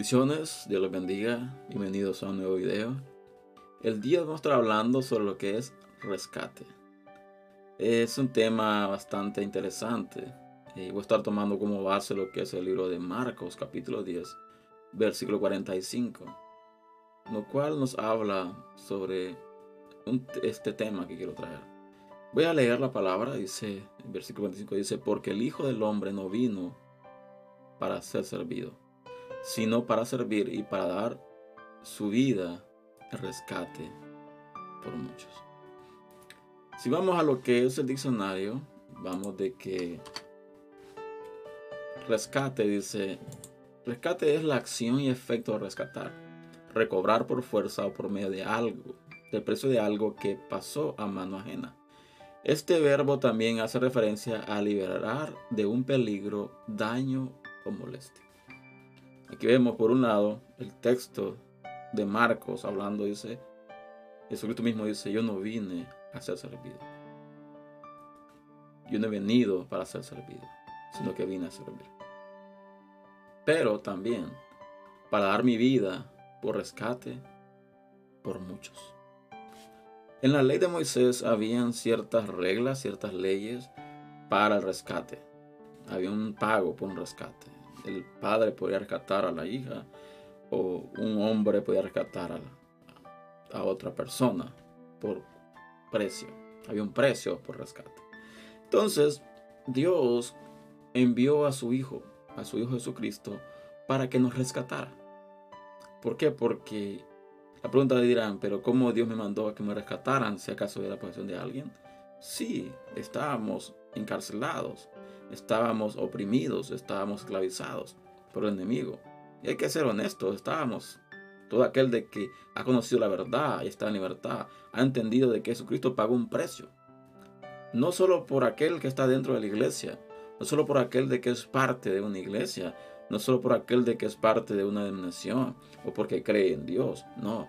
Bendiciones, Dios los bendiga, bienvenidos a un nuevo video. El día vamos a estar hablando sobre lo que es rescate. Es un tema bastante interesante y voy a estar tomando como base lo que es el libro de Marcos capítulo 10, versículo 45, lo cual nos habla sobre este tema que quiero traer. Voy a leer la palabra, dice, el versículo 45 dice, porque el Hijo del Hombre no vino para ser servido sino para servir y para dar su vida de rescate por muchos. Si vamos a lo que es el diccionario, vamos de que rescate dice, rescate es la acción y efecto de rescatar, recobrar por fuerza o por medio de algo, del precio de algo que pasó a mano ajena. Este verbo también hace referencia a liberar de un peligro, daño o molestia. Aquí vemos por un lado el texto de Marcos hablando, dice, Jesucristo mismo dice, yo no vine a ser servido. Yo no he venido para ser servido, sino que vine a servir. Pero también para dar mi vida por rescate por muchos. En la ley de Moisés habían ciertas reglas, ciertas leyes para el rescate. Había un pago por un rescate el padre podía rescatar a la hija o un hombre podía rescatar a, a otra persona por precio. Había un precio por rescate. Entonces, Dios envió a su Hijo, a su Hijo Jesucristo, para que nos rescatara. ¿Por qué? Porque la pregunta dirán, pero ¿cómo Dios me mandó a que me rescataran si acaso era la posesión de alguien? Sí, estábamos encarcelados, estábamos oprimidos, estábamos esclavizados por el enemigo. Y hay que ser honestos, estábamos. Todo aquel de que ha conocido la verdad y está en libertad, ha entendido de que Jesucristo pagó un precio. No solo por aquel que está dentro de la iglesia, no solo por aquel de que es parte de una iglesia, no solo por aquel de que es parte de una denominación o porque cree en Dios, no.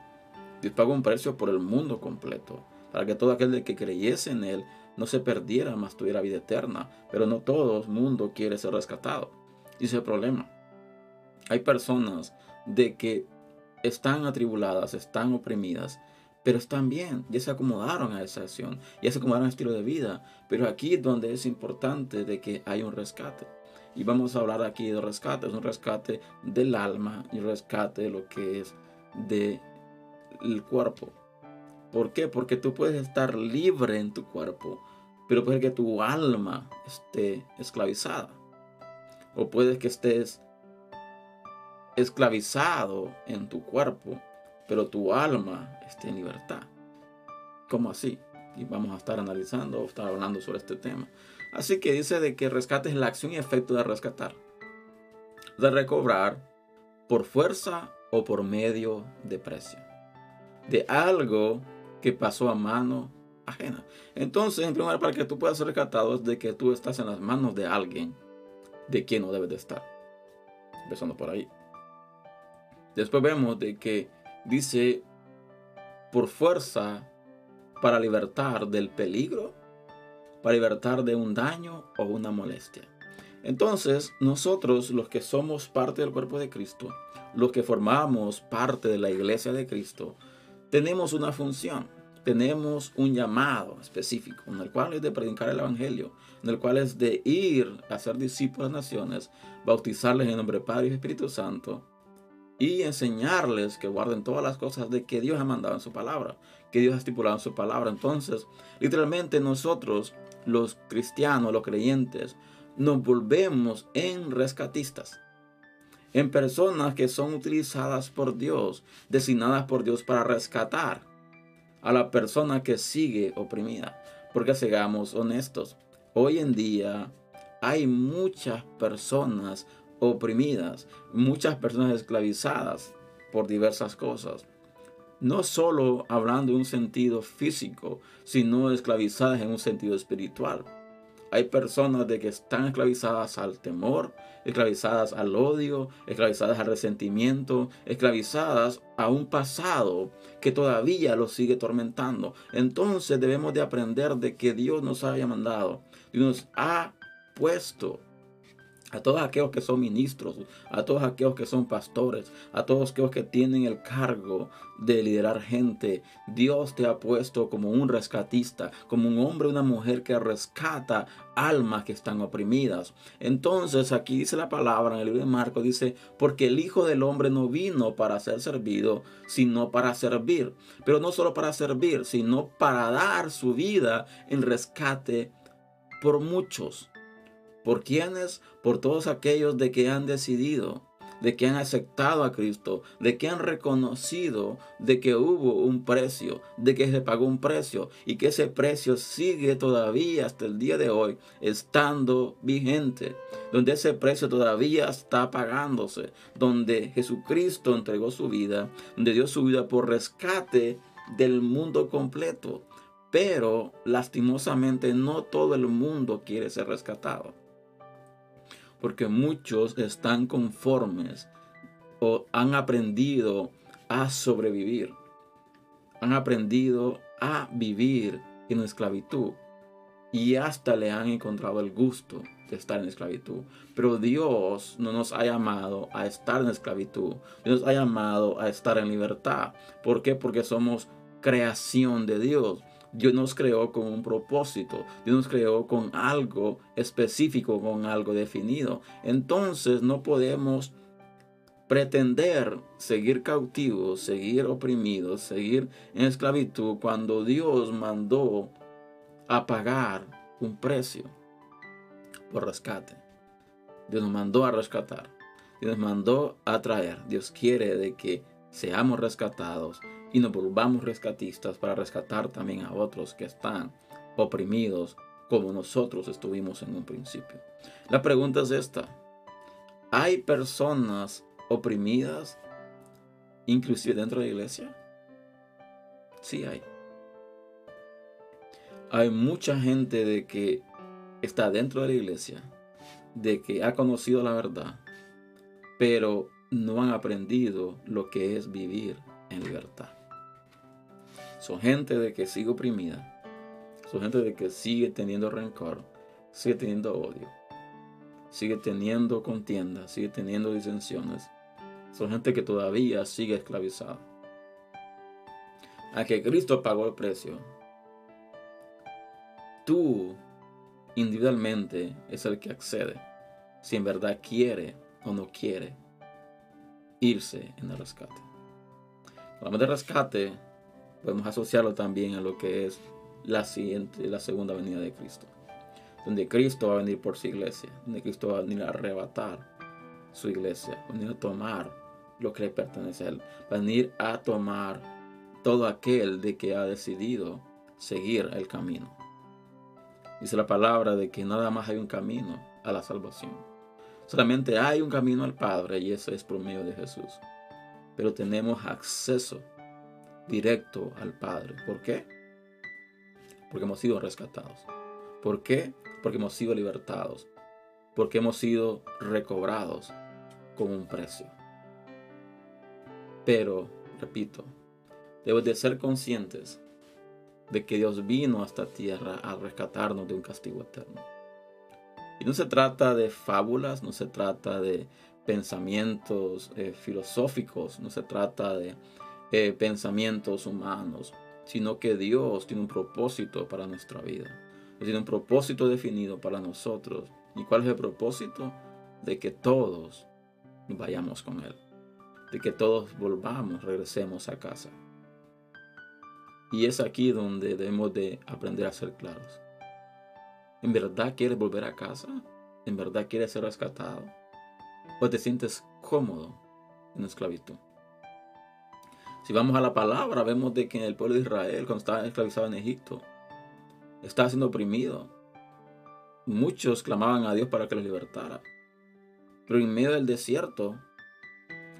Dios pagó un precio por el mundo completo, para que todo aquel de que creyese en Él no se perdiera, más tuviera vida eterna. Pero no todo mundo quiere ser rescatado. Y ese es el problema. Hay personas de que están atribuladas, están oprimidas, pero están bien, ya se acomodaron a esa acción, ya se acomodaron al estilo de vida. Pero aquí es donde es importante de que hay un rescate. Y vamos a hablar aquí de rescate, es un rescate del alma y rescate de lo que es del cuerpo. ¿Por qué? Porque tú puedes estar libre en tu cuerpo, pero puede que tu alma esté esclavizada. O puede que estés esclavizado en tu cuerpo, pero tu alma esté en libertad. ¿Cómo así? Y vamos a estar analizando o estar hablando sobre este tema. Así que dice de que rescate es la acción y efecto de rescatar, de recobrar por fuerza o por medio de precio, de algo que pasó a mano ajena. Entonces, en primer lugar, para que tú puedas ser rescatado es de que tú estás en las manos de alguien de quien no debes de estar. Empezando por ahí. Después vemos de que dice por fuerza para libertar del peligro, para libertar de un daño o una molestia. Entonces, nosotros los que somos parte del cuerpo de Cristo, los que formamos parte de la iglesia de Cristo, tenemos una función, tenemos un llamado específico, en el cual es de predicar el Evangelio, en el cual es de ir a ser discípulos de naciones, bautizarles en nombre de Padre y Espíritu Santo y enseñarles que guarden todas las cosas de que Dios ha mandado en su palabra, que Dios ha estipulado en su palabra. Entonces, literalmente nosotros, los cristianos, los creyentes, nos volvemos en rescatistas en personas que son utilizadas por Dios, designadas por Dios para rescatar a la persona que sigue oprimida. Porque seamos honestos, hoy en día hay muchas personas oprimidas, muchas personas esclavizadas por diversas cosas. No solo hablando en un sentido físico, sino esclavizadas en un sentido espiritual. Hay personas de que están esclavizadas al temor, esclavizadas al odio, esclavizadas al resentimiento, esclavizadas a un pasado que todavía los sigue tormentando. Entonces debemos de aprender de que Dios nos haya mandado, y nos ha puesto a todos aquellos que son ministros, a todos aquellos que son pastores, a todos aquellos que tienen el cargo de liderar gente. Dios te ha puesto como un rescatista, como un hombre una mujer que rescata almas que están oprimidas. Entonces aquí dice la palabra en el libro de Marcos, dice, porque el Hijo del Hombre no vino para ser servido, sino para servir. Pero no solo para servir, sino para dar su vida en rescate por muchos. ¿Por quiénes? Por todos aquellos de que han decidido, de que han aceptado a Cristo, de que han reconocido de que hubo un precio, de que se pagó un precio y que ese precio sigue todavía hasta el día de hoy estando vigente, donde ese precio todavía está pagándose, donde Jesucristo entregó su vida, donde dio su vida por rescate del mundo completo. Pero lastimosamente no todo el mundo quiere ser rescatado porque muchos están conformes o han aprendido a sobrevivir. Han aprendido a vivir en esclavitud y hasta le han encontrado el gusto de estar en esclavitud. Pero Dios no nos ha llamado a estar en esclavitud. Dios nos ha llamado a estar en libertad. ¿Por qué? Porque somos creación de Dios. Dios nos creó con un propósito, Dios nos creó con algo específico, con algo definido. Entonces no podemos pretender seguir cautivos, seguir oprimidos, seguir en esclavitud cuando Dios mandó a pagar un precio por rescate. Dios nos mandó a rescatar. Dios nos mandó a traer. Dios quiere de que seamos rescatados y nos volvamos rescatistas para rescatar también a otros que están oprimidos como nosotros estuvimos en un principio. La pregunta es esta. ¿Hay personas oprimidas inclusive dentro de la iglesia? Sí hay. Hay mucha gente de que está dentro de la iglesia, de que ha conocido la verdad, pero no han aprendido lo que es vivir en libertad. Son gente de que sigue oprimida. Son gente de que sigue teniendo rencor, sigue teniendo odio, sigue teniendo contienda, sigue teniendo disensiones. Son gente que todavía sigue esclavizada. A que Cristo pagó el precio. Tú individualmente es el que accede si en verdad quiere o no quiere irse en el rescate. Hablamos de rescate, podemos asociarlo también a lo que es la siguiente, la segunda venida de Cristo. Donde Cristo va a venir por su iglesia, donde Cristo va a venir a arrebatar su iglesia, va a venir a tomar lo que le pertenece a él, va a venir a tomar todo aquel de que ha decidido seguir el camino. Dice la palabra de que nada más hay un camino a la salvación. Solamente hay un camino al Padre y ese es por medio de Jesús. Pero tenemos acceso directo al Padre. ¿Por qué? Porque hemos sido rescatados. ¿Por qué? Porque hemos sido libertados. Porque hemos sido recobrados con un precio. Pero, repito, debemos de ser conscientes de que Dios vino a esta tierra a rescatarnos de un castigo eterno. Y no se trata de fábulas, no se trata de pensamientos eh, filosóficos, no se trata de eh, pensamientos humanos, sino que Dios tiene un propósito para nuestra vida. tiene un propósito definido para nosotros. ¿Y cuál es el propósito? De que todos vayamos con Él. De que todos volvamos, regresemos a casa. Y es aquí donde debemos de aprender a ser claros. ¿En verdad quieres volver a casa? ¿En verdad quieres ser rescatado? ¿O te sientes cómodo en esclavitud? Si vamos a la palabra, vemos de que el pueblo de Israel, cuando estaba esclavizado en Egipto, estaba siendo oprimido. Muchos clamaban a Dios para que los libertara. Pero en medio del desierto,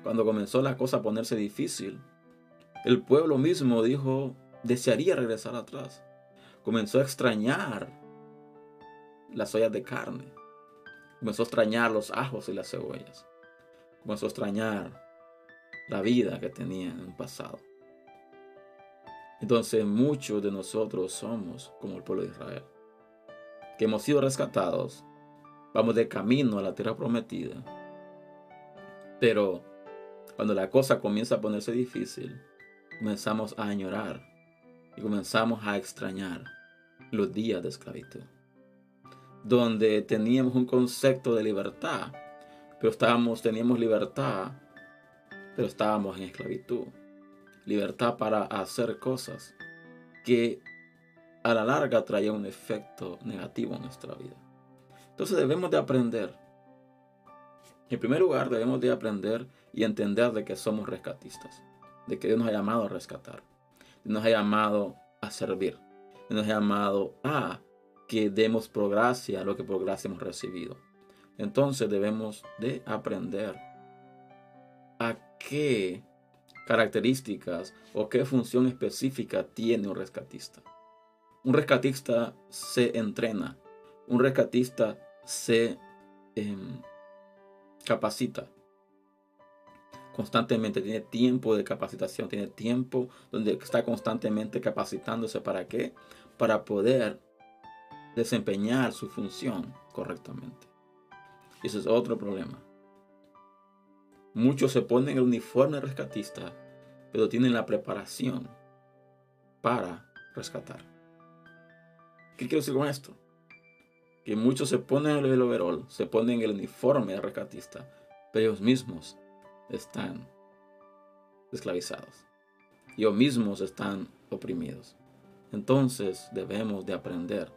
cuando comenzó la cosa a ponerse difícil, el pueblo mismo dijo, desearía regresar atrás. Comenzó a extrañar las ollas de carne. Comenzó a extrañar los ajos y las cebollas. Comenzó a extrañar la vida que tenía en el pasado. Entonces muchos de nosotros somos como el pueblo de Israel, que hemos sido rescatados, vamos de camino a la tierra prometida. Pero cuando la cosa comienza a ponerse difícil, comenzamos a añorar y comenzamos a extrañar los días de esclavitud, donde teníamos un concepto de libertad, pero estábamos, teníamos libertad, pero estábamos en esclavitud. Libertad para hacer cosas que a la larga traían un efecto negativo en nuestra vida. Entonces debemos de aprender. En primer lugar, debemos de aprender y entender de que somos rescatistas, de que Dios nos ha llamado a rescatar, nos ha llamado a servir, nos ha llamado a que demos por gracia lo que por gracia hemos recibido. Entonces debemos de aprender a qué características o qué función específica tiene un rescatista. Un rescatista se entrena, un rescatista se em, capacita constantemente, tiene tiempo de capacitación, tiene tiempo donde está constantemente capacitándose para qué? Para poder desempeñar su función correctamente. Ese es otro problema. Muchos se ponen el uniforme rescatista, pero tienen la preparación para rescatar. ¿Qué quiero decir con esto? Que muchos se ponen el overall, se ponen el uniforme rescatista, pero ellos mismos están esclavizados. Ellos mismos están oprimidos. Entonces debemos de aprender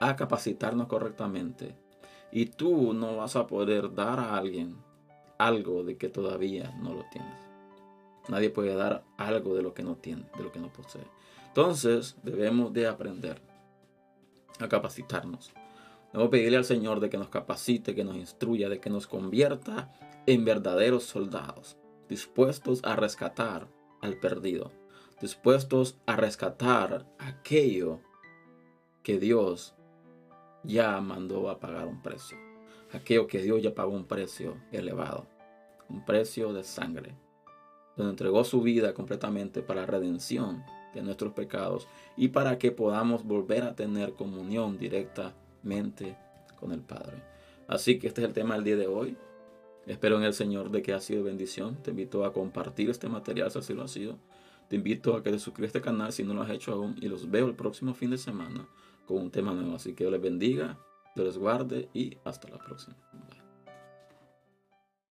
a capacitarnos correctamente. Y tú no vas a poder dar a alguien algo de que todavía no lo tienes. Nadie puede dar algo de lo que no tiene, de lo que no posee. Entonces debemos de aprender a capacitarnos. Debemos pedirle al Señor de que nos capacite, que nos instruya, de que nos convierta en verdaderos soldados, dispuestos a rescatar al perdido, dispuestos a rescatar aquello que Dios ya mandó a pagar un precio, aquello que Dios ya pagó un precio elevado, un precio de sangre, donde entregó su vida completamente para la redención de nuestros pecados y para que podamos volver a tener comunión directamente con el Padre. Así que este es el tema del día de hoy. Espero en el Señor de que ha sido bendición. Te invito a compartir este material si así lo ha sido. Te invito a que te suscribas a este canal si no lo has hecho aún y los veo el próximo fin de semana con un tema nuevo. Así que Dios les bendiga, Les guarde y hasta la próxima. Bye.